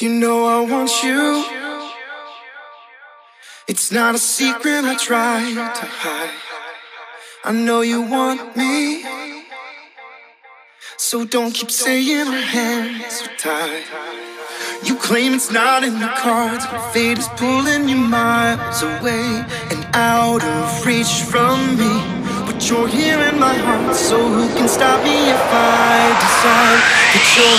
You know I want you. It's not a secret I try to hide. I know you want me. So don't keep saying our hands are tied. You claim it's not in the cards, but fate is pulling you miles away and out of reach from me. You're here in my heart, so who can stop me if I decide that you're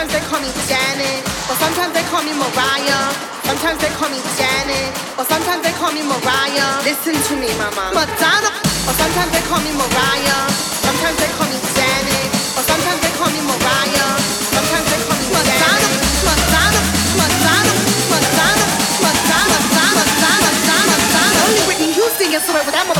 Sometimes they call me Janet. Or sometimes they call me Mariah. Sometimes they call me Janet. Or sometimes they call me Mariah. Listen to me, mama. Madonna. Or sometimes they call me Mariah. Sometimes they call me Janet. Or sometimes they call me Mariah. Sometimes they call me Madonna. Madonna. Madonna. Madonna. Madonna. Madonna. Madonna. Madonna. Madonna. Only Whitney Houston gets away with that motherfucking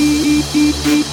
Beep.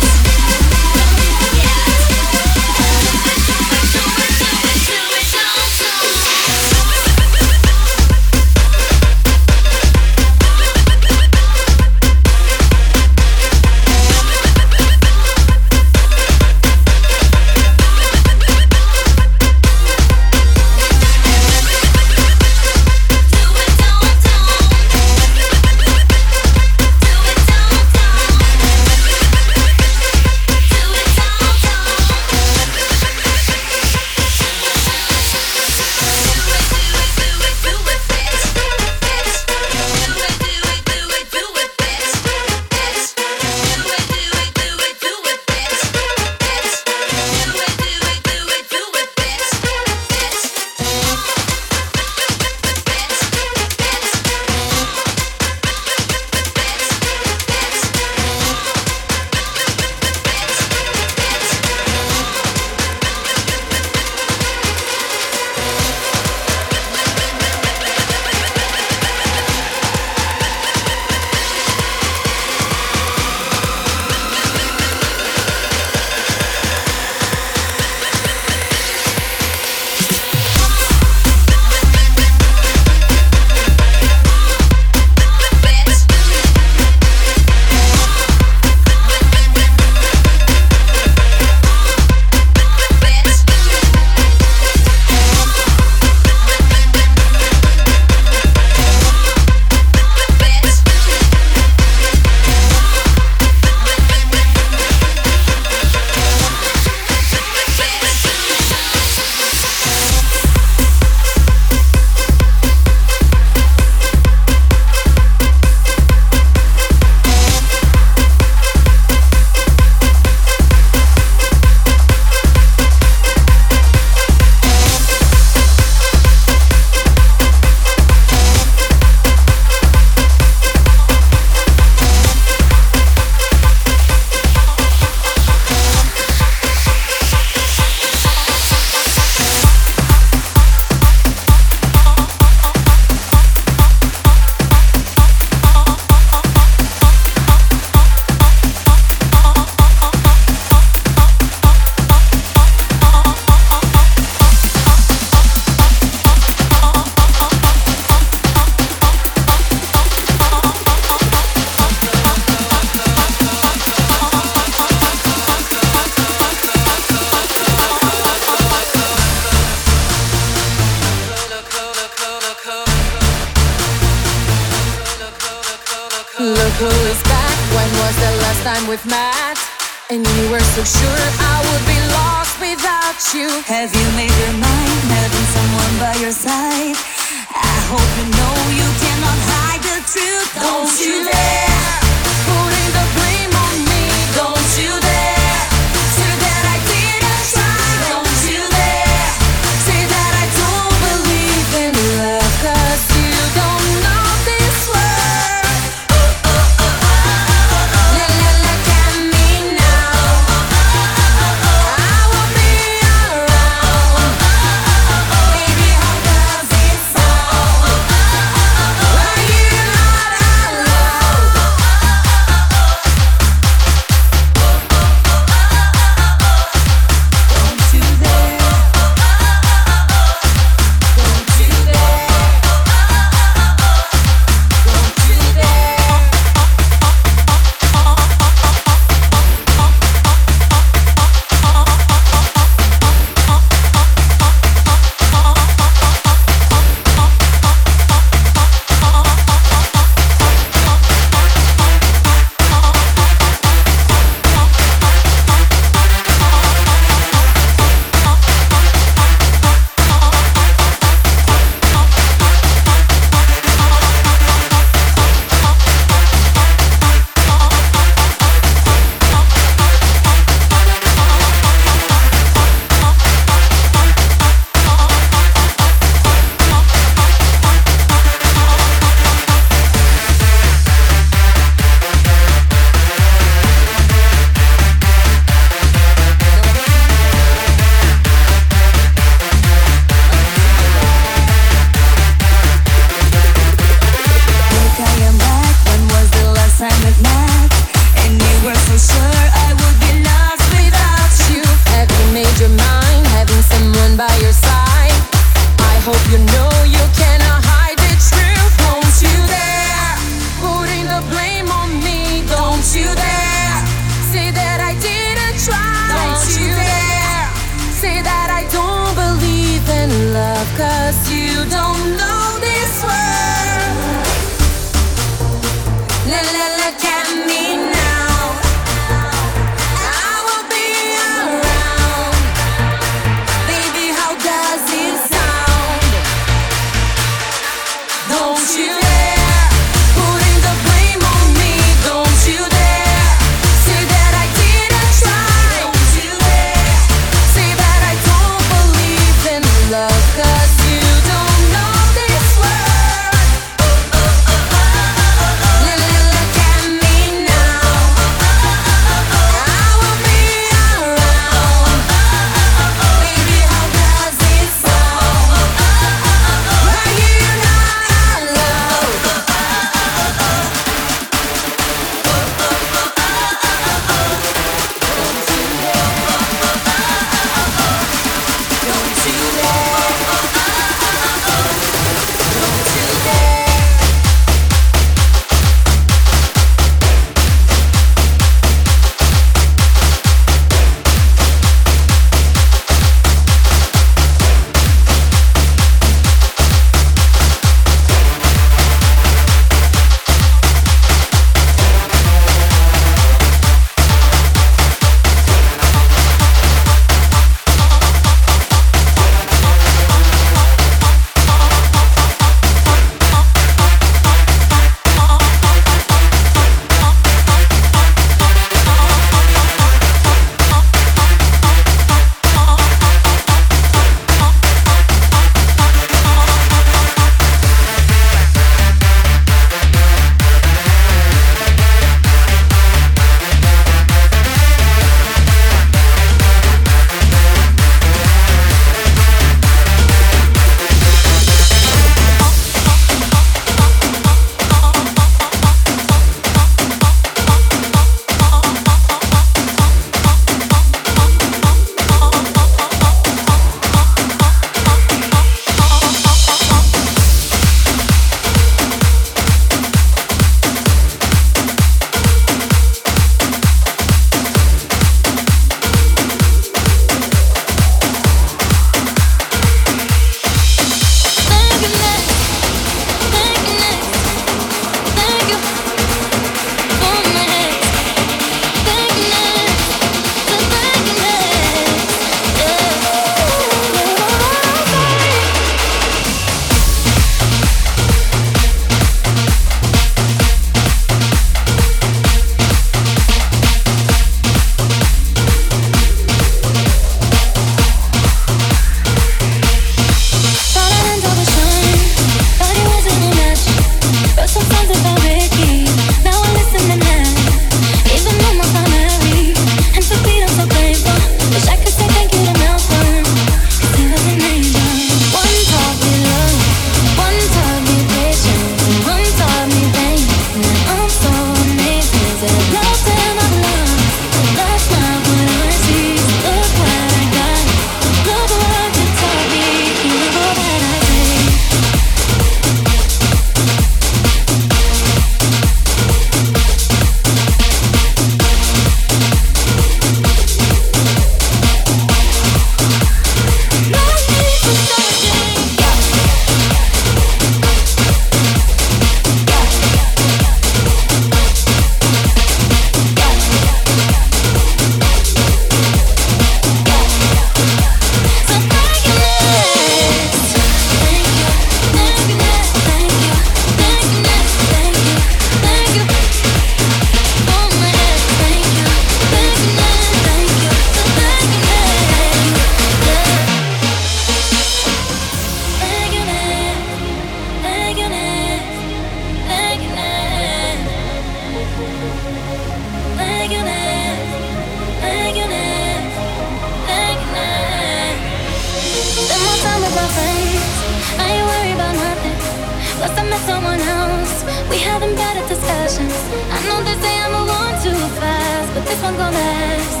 Plus I met someone else. We having better discussions. I know they say I'm a one too fast, but this one gon' last.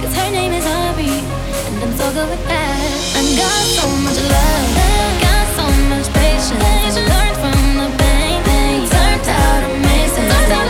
Cause her name is Ari, and I'm so good with that. I got so much love, got so much patience. Learned from the pain, turned out amazing.